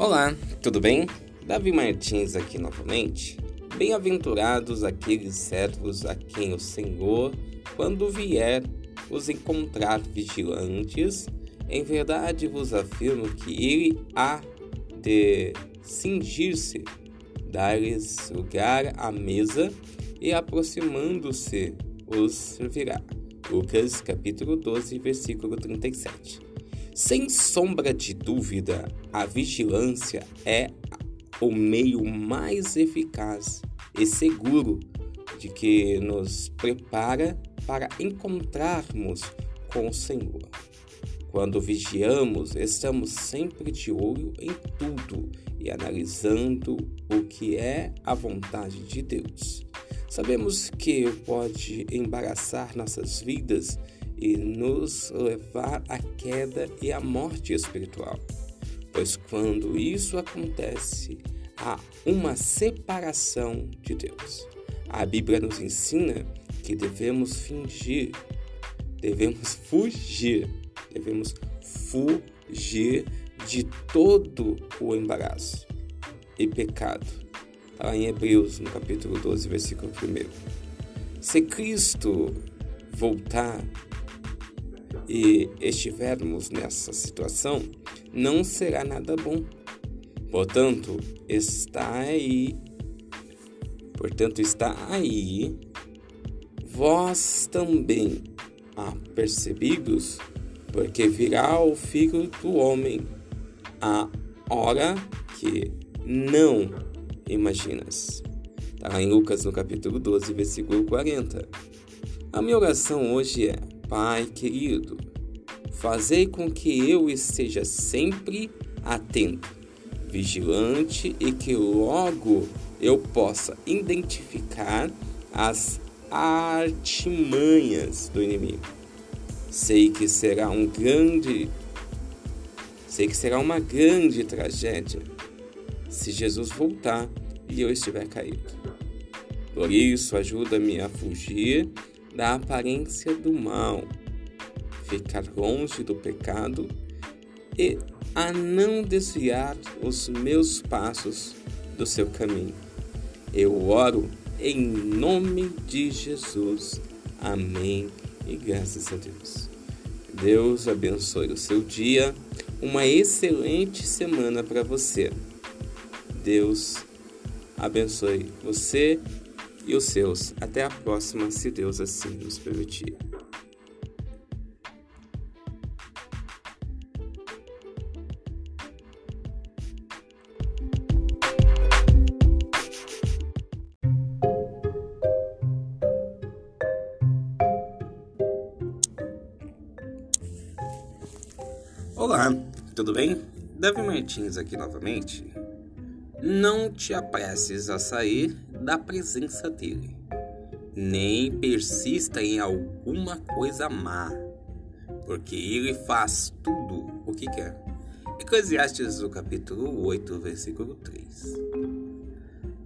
Olá, tudo bem? Davi Martins aqui novamente. Bem-aventurados aqueles servos a quem o Senhor, quando vier, os encontrar vigilantes. Em verdade vos afirmo que ele há de cingir-se, dar-lhes lugar à mesa e aproximando-se os servirá. Lucas capítulo 12, versículo 37. Sem sombra de dúvida, a vigilância é o meio mais eficaz e seguro de que nos prepara para encontrarmos com o Senhor. Quando vigiamos, estamos sempre de olho em tudo e analisando o que é a vontade de Deus. Sabemos que pode embaraçar nossas vidas e nos levar à queda e à morte espiritual. Pois quando isso acontece, há uma separação de Deus. A Bíblia nos ensina que devemos fingir, devemos fugir, devemos fugir de todo o embaraço e pecado. Está em Hebreus, no capítulo 12, versículo 1. Se Cristo voltar e estivermos nessa situação, não será nada bom. Portanto, está aí, portanto, está aí vós também apercebidos, porque virá o Filho do Homem a hora que não imaginas. Está lá em Lucas, no capítulo 12, versículo 40. A minha oração hoje é Pai querido, fazei com que eu esteja sempre atento, vigilante e que logo eu possa identificar as artimanhas do inimigo. Sei que será um grande sei que será uma grande tragédia se Jesus voltar e eu estiver caído. Por isso, ajuda-me a fugir da aparência do mal, ficar longe do pecado e a não desviar os meus passos do seu caminho. Eu oro em nome de Jesus. Amém. E graças a Deus. Deus abençoe o seu dia. Uma excelente semana para você. Deus abençoe você e os seus. Até a próxima, se Deus assim nos permitir. Olá, tudo bem? Davi Martins aqui novamente. Não te apresses a sair da presença dele, nem persista em alguma coisa má, porque ele faz tudo o que quer. Eclesiastes, o capítulo 8, versículo 3.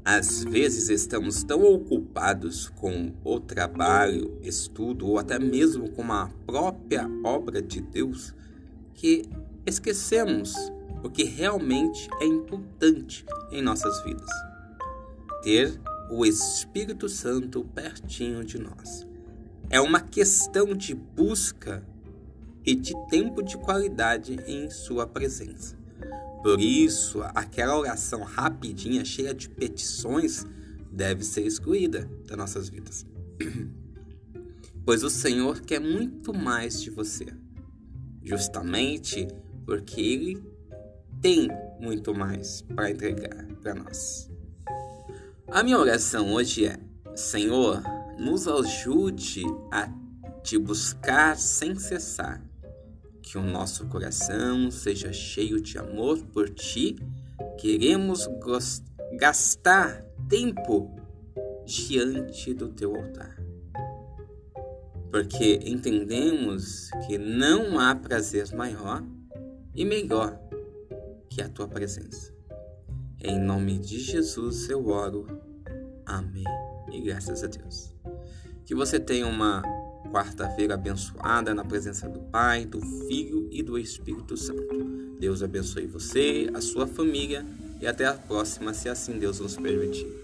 Às vezes estamos tão ocupados com o trabalho, estudo ou até mesmo com a própria obra de Deus que esquecemos o que realmente é importante em nossas vidas ter o Espírito Santo pertinho de nós. É uma questão de busca e de tempo de qualidade em Sua presença. Por isso, aquela oração rapidinha, cheia de petições, deve ser excluída das nossas vidas. Pois o Senhor quer muito mais de você, justamente porque Ele tem muito mais para entregar para nós. A minha oração hoje é: Senhor, nos ajude a te buscar sem cessar. Que o nosso coração seja cheio de amor por ti. Queremos gastar tempo diante do teu altar. Porque entendemos que não há prazer maior e melhor que a tua presença. Em nome de Jesus eu oro. Amém. E graças a Deus. Que você tenha uma quarta-feira abençoada na presença do Pai, do Filho e do Espírito Santo. Deus abençoe você, a sua família e até a próxima, se assim Deus nos permitir.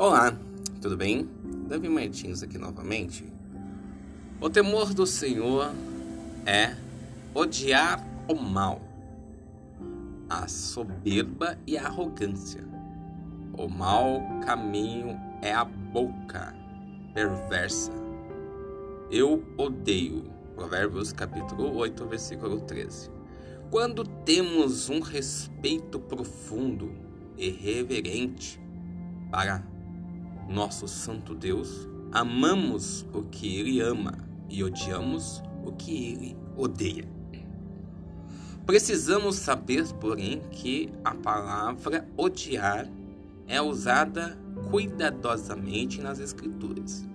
Olá, tudo bem? Davi Martins aqui novamente. O temor do Senhor é odiar o mal, a soberba e a arrogância. O mau caminho é a boca perversa. Eu odeio. Provérbios capítulo 8, versículo 13. Quando temos um respeito profundo e reverente para nosso Santo Deus, amamos o que Ele ama e odiamos o que Ele odeia. Precisamos saber, porém, que a palavra odiar é usada cuidadosamente nas Escrituras.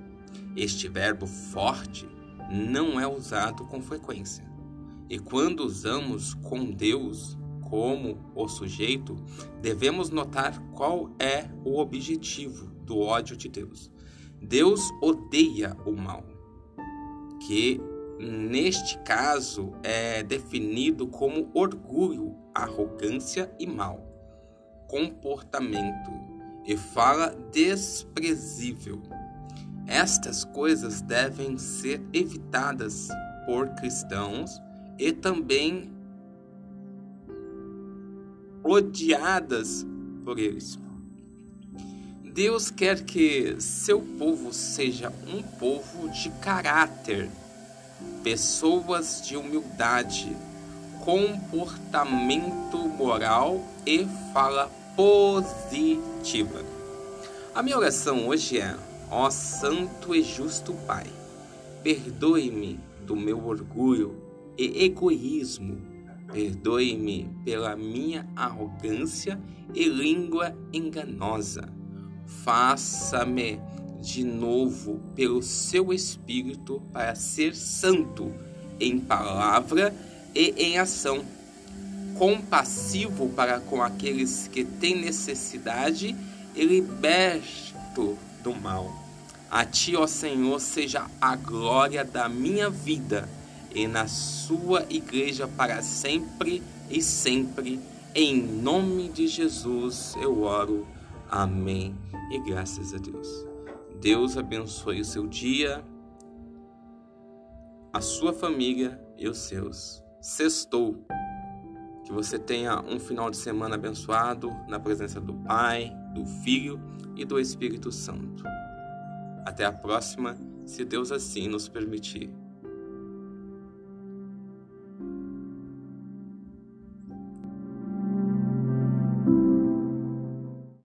Este verbo forte não é usado com frequência. E quando usamos com Deus como o sujeito, devemos notar qual é o objetivo do ódio de Deus. Deus odeia o mal, que neste caso é definido como orgulho, arrogância e mal, comportamento e fala desprezível. Estas coisas devem ser evitadas por cristãos e também odiadas por eles. Deus quer que seu povo seja um povo de caráter, pessoas de humildade, comportamento moral e fala positiva. A minha oração hoje é: ó Santo e Justo Pai, perdoe-me do meu orgulho e egoísmo, perdoe-me pela minha arrogância e língua enganosa faça-me de novo pelo seu Espírito para ser santo em palavra e em ação, compassivo para com aqueles que têm necessidade e liberto do mal. A ti, ó Senhor, seja a glória da minha vida e na sua igreja para sempre e sempre. Em nome de Jesus eu oro. Amém e graças a Deus. Deus abençoe o seu dia, a sua família e os seus. Sextou. Que você tenha um final de semana abençoado na presença do Pai, do Filho e do Espírito Santo. Até a próxima, se Deus assim nos permitir.